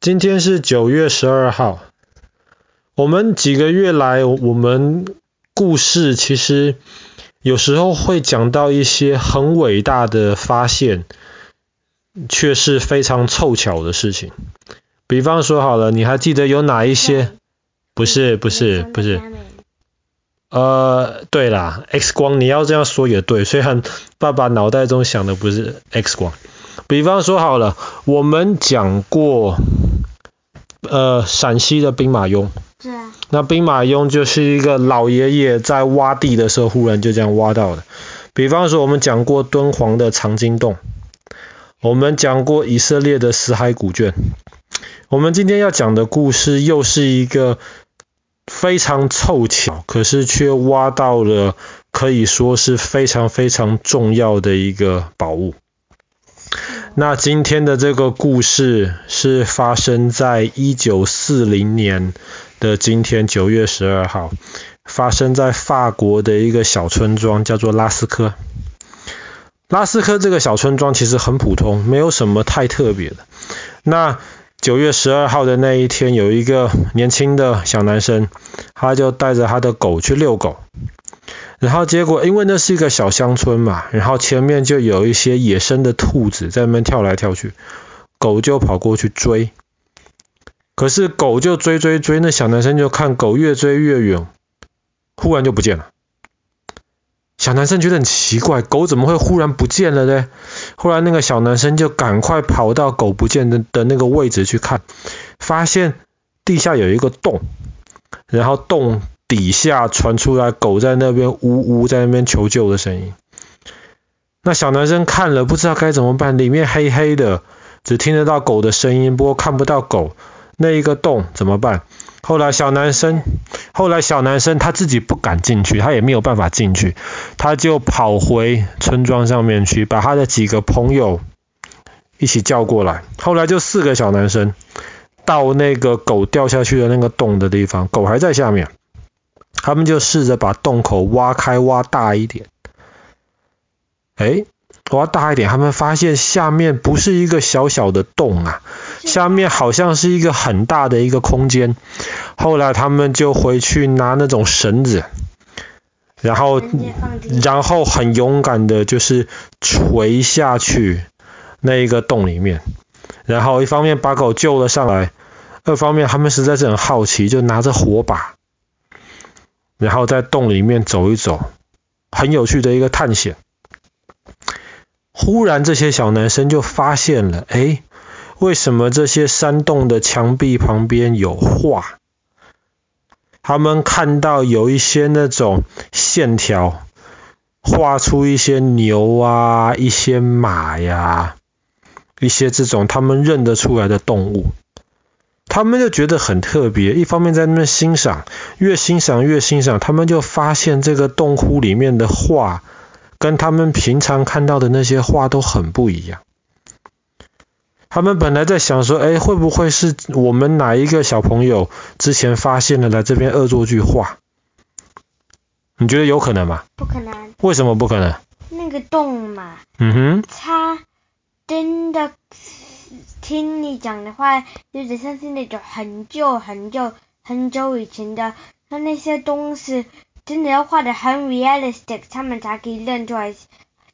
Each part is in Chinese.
今天是九月十二号。我们几个月来，我们故事其实有时候会讲到一些很伟大的发现，却是非常凑巧的事情。比方说好了，你还记得有哪一些？不是，不是，不是。呃，对啦，X 光，你要这样说也对。虽然爸爸脑袋中想的不是 X 光。比方说好了，我们讲过，呃，陕西的兵马俑。对啊。那兵马俑就是一个老爷爷在挖地的时候，忽然就这样挖到的。比方说，我们讲过敦煌的藏经洞，我们讲过以色列的死海古卷。我们今天要讲的故事，又是一个非常凑巧，可是却挖到了可以说是非常非常重要的一个宝物。那今天的这个故事是发生在一九四零年的今天九月十二号，发生在法国的一个小村庄，叫做拉斯科。拉斯科这个小村庄其实很普通，没有什么太特别的。那九月十二号的那一天，有一个年轻的小男生，他就带着他的狗去遛狗。然后结果，因为那是一个小乡村嘛，然后前面就有一些野生的兔子在那边跳来跳去，狗就跑过去追。可是狗就追追追，那小男生就看狗越追越远，忽然就不见了。小男生觉得很奇怪，狗怎么会忽然不见了呢？后来那个小男生就赶快跑到狗不见的的那个位置去看，发现地下有一个洞，然后洞。底下传出来狗在那边呜呜在那边求救的声音。那小男生看了不知道该怎么办，里面黑黑的，只听得到狗的声音，不过看不到狗。那一个洞怎么办？后来小男生，后来小男生他自己不敢进去，他也没有办法进去，他就跑回村庄上面去，把他的几个朋友一起叫过来。后来就四个小男生到那个狗掉下去的那个洞的地方，狗还在下面。他们就试着把洞口挖开，挖大一点。哎，挖大一点，他们发现下面不是一个小小的洞啊，下面好像是一个很大的一个空间。后来他们就回去拿那种绳子，然后然后很勇敢的，就是垂下去那一个洞里面，然后一方面把狗救了上来，二方面他们实在是很好奇，就拿着火把。然后在洞里面走一走，很有趣的一个探险。忽然，这些小男生就发现了，哎，为什么这些山洞的墙壁旁边有画？他们看到有一些那种线条，画出一些牛啊，一些马呀，一些这种他们认得出来的动物。他们就觉得很特别，一方面在那边欣赏，越欣赏越欣赏，他们就发现这个洞窟里面的画跟他们平常看到的那些画都很不一样。他们本来在想说，哎，会不会是我们哪一个小朋友之前发现了来这边恶作剧画？你觉得有可能吗？不可能。为什么不可能？那个洞嘛。嗯哼。它真的。听你讲的话，有点像是那种很旧、很旧、很久以前的，那那些东西真的要画得很 realistic，他们才可以认出来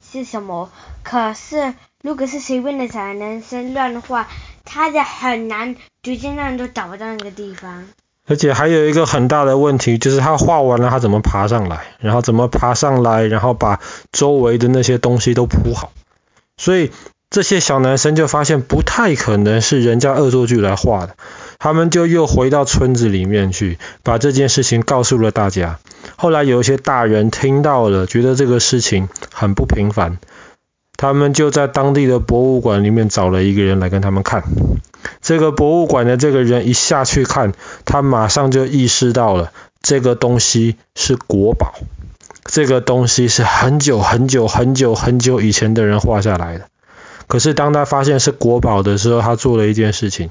是什么。可是，如果是随便的小男生乱画，他就很难，直接让人都找不到那个地方。而且还有一个很大的问题，就是他画完了，他怎么爬上来？然后怎么爬上来？然后把周围的那些东西都铺好。所以。这些小男生就发现不太可能是人家恶作剧来画的，他们就又回到村子里面去，把这件事情告诉了大家。后来有一些大人听到了，觉得这个事情很不平凡，他们就在当地的博物馆里面找了一个人来跟他们看。这个博物馆的这个人一下去看，他马上就意识到了这个东西是国宝，这个东西是很久很久很久很久以前的人画下来的。可是当他发现是国宝的时候，他做了一件事情，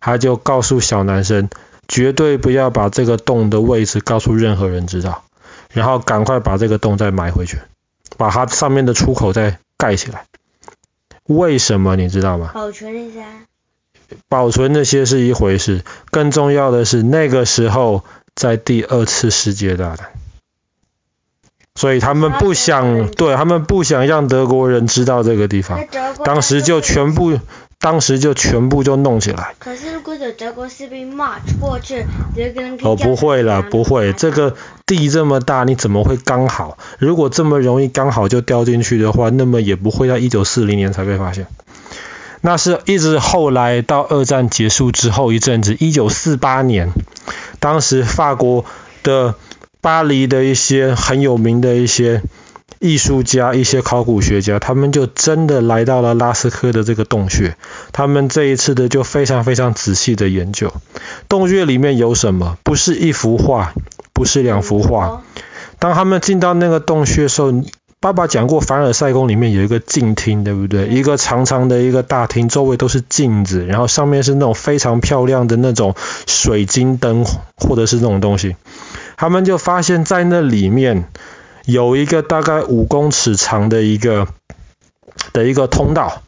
他就告诉小男生，绝对不要把这个洞的位置告诉任何人知道，然后赶快把这个洞再埋回去，把它上面的出口再盖起来。为什么你知道吗？保存一下。保存那些是一回事，更重要的是那个时候在第二次世界大战，所以他们不想，对，他们不想让德国人知道这个地方，当时就全部。当时就全部就弄起来。可是如果有德国士兵 march 过去，德国人哦，不会了，不会。这个地这么大，你怎么会刚好？如果这么容易刚好就掉进去的话，那么也不会在一九四零年才被发现。那是一直后来到二战结束之后一阵子，一九四八年，当时法国的巴黎的一些很有名的一些。艺术家、一些考古学家，他们就真的来到了拉斯科的这个洞穴。他们这一次的就非常非常仔细的研究洞穴里面有什么，不是一幅画，不是两幅画。当他们进到那个洞穴的时候，爸爸讲过，凡尔赛宫里面有一个镜厅，对不对？一个长长的一个大厅，周围都是镜子，然后上面是那种非常漂亮的那种水晶灯，或者是那种东西。他们就发现，在那里面。有一个大概五公尺长的一个的一个通道，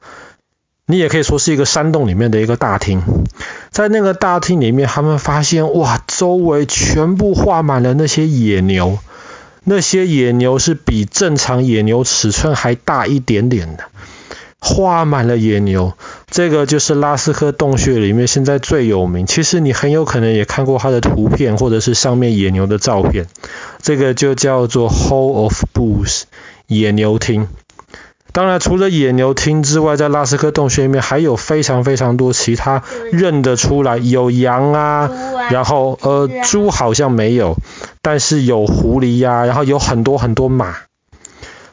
你也可以说是一个山洞里面的一个大厅。在那个大厅里面，他们发现哇，周围全部画满了那些野牛，那些野牛是比正常野牛尺寸还大一点点的。画满了野牛，这个就是拉斯科洞穴里面现在最有名。其实你很有可能也看过它的图片，或者是上面野牛的照片。这个就叫做 Hall of Bulls，野牛厅。当然，除了野牛厅之外，在拉斯科洞穴里面还有非常非常多其他认得出来，有羊啊，然后呃猪好像没有，但是有狐狸呀、啊，然后有很多很多马。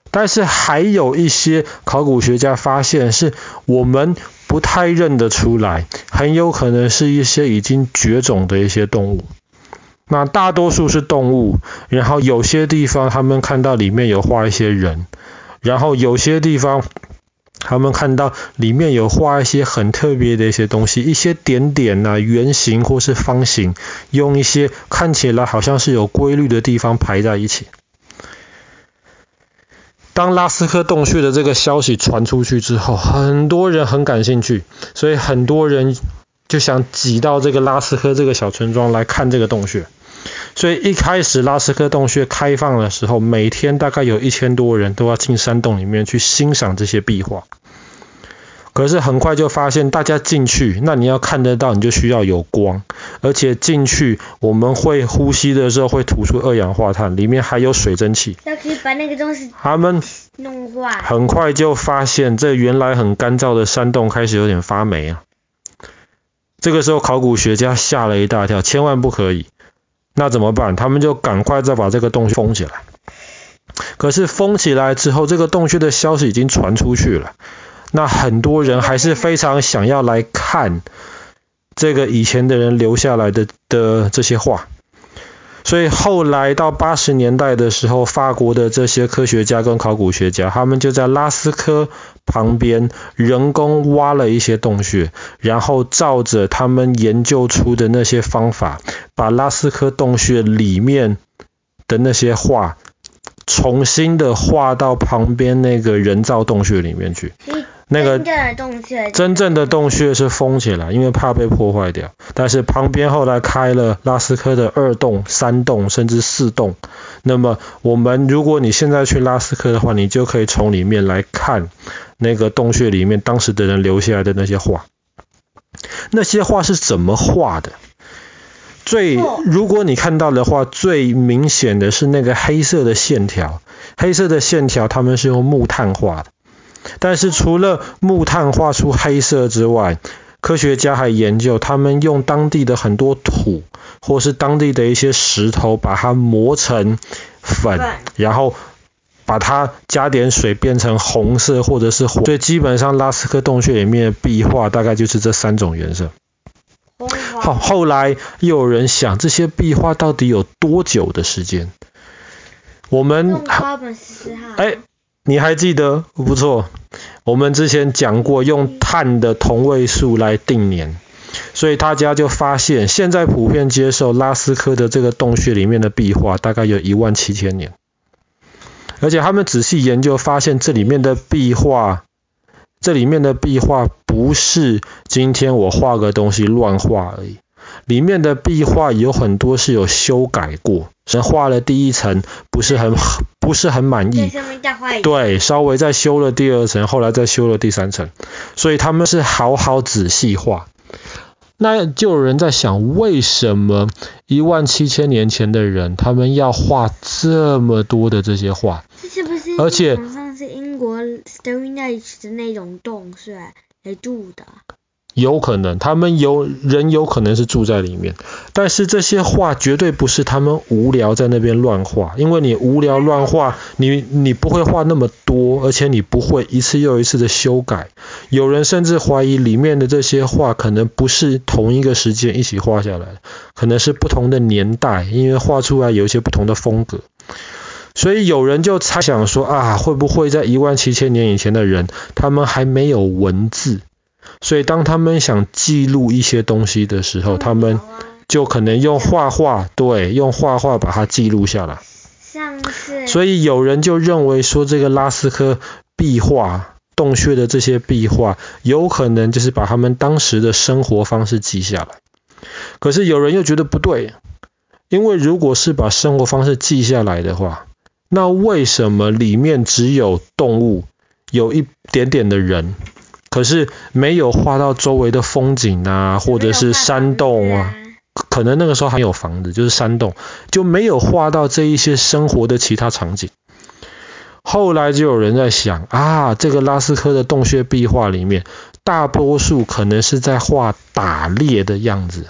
但是还有一些考古学家发现，是我们不太认得出来，很有可能是一些已经绝种的一些动物。那大多数是动物，然后有些地方他们看到里面有画一些人，然后有些地方他们看到里面有画一些很特别的一些东西，一些点点啊、圆形或是方形，用一些看起来好像是有规律的地方排在一起。当拉斯科洞穴的这个消息传出去之后，很多人很感兴趣，所以很多人就想挤到这个拉斯科这个小村庄来看这个洞穴。所以一开始拉斯科洞穴开放的时候，每天大概有一千多人都要进山洞里面去欣赏这些壁画。可是很快就发现，大家进去，那你要看得到，你就需要有光，而且进去我们会呼吸的时候会吐出二氧化碳，里面还有水蒸气。那可以把那个东西他们弄坏。很快就发现，这原来很干燥的山洞开始有点发霉啊。这个时候考古学家吓了一大跳，千万不可以。那怎么办？他们就赶快再把这个洞封起来。可是封起来之后，这个洞穴的消息已经传出去了。那很多人还是非常想要来看这个以前的人留下来的的这些画，所以后来到八十年代的时候，法国的这些科学家跟考古学家，他们就在拉斯科旁边人工挖了一些洞穴，然后照着他们研究出的那些方法，把拉斯科洞穴里面的那些画重新的画到旁边那个人造洞穴里面去。那个真正的洞穴真正的洞穴是封起来，因为怕被破坏掉。但是旁边后来开了拉斯科的二洞、三洞，甚至四洞。那么我们如果你现在去拉斯科的话，你就可以从里面来看那个洞穴里面当时的人留下来的那些画。那些画是怎么画的？最如果你看到的话，最明显的是那个黑色的线条，黑色的线条他们是用木炭画的。但是除了木炭画出黑色之外，科学家还研究，他们用当地的很多土，或是当地的一些石头，把它磨成粉，然后把它加点水变成红色或者是红。所以基本上拉斯科洞穴里面的壁画大概就是这三种颜色。好，后来又有人想，这些壁画到底有多久的时间？我们哎。你还记得？不错，我们之前讲过用碳的同位素来定年，所以大家就发现，现在普遍接受拉斯科的这个洞穴里面的壁画大概有一万七千年，而且他们仔细研究发现，这里面的壁画这里面的壁画不是今天我画个东西乱画而已，里面的壁画有很多是有修改过，是画了第一层不是很不是很满意，对，稍微再修了第二层，后来再修了第三层，所以他们是好好仔细画。那就有人在想，为什么一万七千年前的人他们要画这么多的这些画？是不是？而且。是英国 Stonehenge 的那种洞是来住的，有可能他们有人有可能是住在里面，但是这些画绝对不是他们无聊在那边乱画，因为你无聊乱画，你你不会画那么多，而且你不会一次又一次的修改。有人甚至怀疑里面的这些画可能不是同一个时间一起画下来的，可能是不同的年代，因为画出来有一些不同的风格。所以有人就猜想说啊，会不会在一万七千年以前的人，他们还没有文字，所以当他们想记录一些东西的时候，他们就可能用画画，对，用画画把它记录下来。像是。所以有人就认为说，这个拉斯科壁画洞穴的这些壁画，有可能就是把他们当时的生活方式记下来。可是有人又觉得不对，因为如果是把生活方式记下来的话，那为什么里面只有动物，有一点点的人，可是没有画到周围的风景啊，或者是山洞啊？可能那个时候还有房子，就是山洞，就没有画到这一些生活的其他场景。后来就有人在想啊，这个拉斯科的洞穴壁画里面，大多数可能是在画打猎的样子。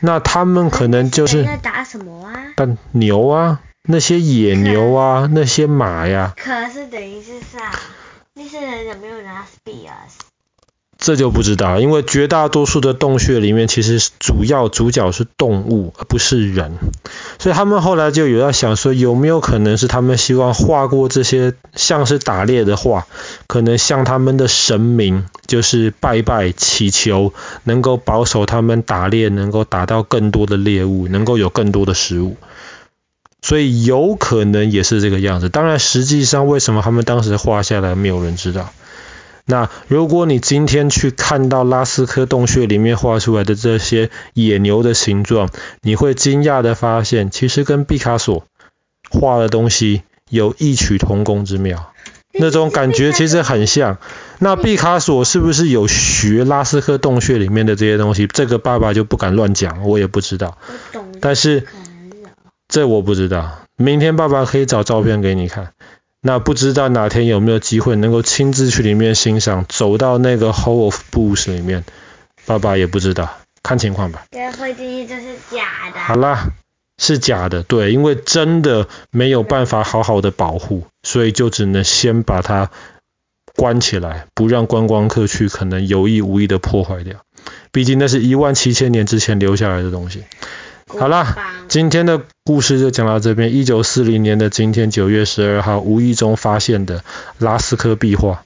那他们可能就是在打什么啊？打牛啊。那些野牛啊，那些马呀，可是等于是啥？那些人有没有拿 spears？这就不知道，因为绝大多数的洞穴里面，其实主要主角是动物，而不是人。所以他们后来就有在想说，有没有可能是他们希望画过这些像是打猎的画，可能向他们的神明就是拜拜祈求，能够保守他们打猎，能够打到更多的猎物，能够有更多的食物。所以有可能也是这个样子，当然实际上为什么他们当时画下来没有人知道。那如果你今天去看到拉斯科洞穴里面画出来的这些野牛的形状，你会惊讶的发现，其实跟毕卡索画的东西有异曲同工之妙，那种感觉其实很像。那毕卡索是不是有学拉斯科洞穴里面的这些东西？这个爸爸就不敢乱讲，我也不知道。但是。这我不知道，明天爸爸可以找照片给你看。那不知道哪天有没有机会能够亲自去里面欣赏，走到那个 Hall of Booths 里面，爸爸也不知道，看情况吧。这会建议就是假的。好啦，是假的，对，因为真的没有办法好好的保护，所以就只能先把它关起来，不让观光客去可能有意无意的破坏掉。毕竟那是一万七千年之前留下来的东西。好啦，今天的故事就讲到这边。一九四零年的今天，九月十二号，无意中发现的拉斯科壁画。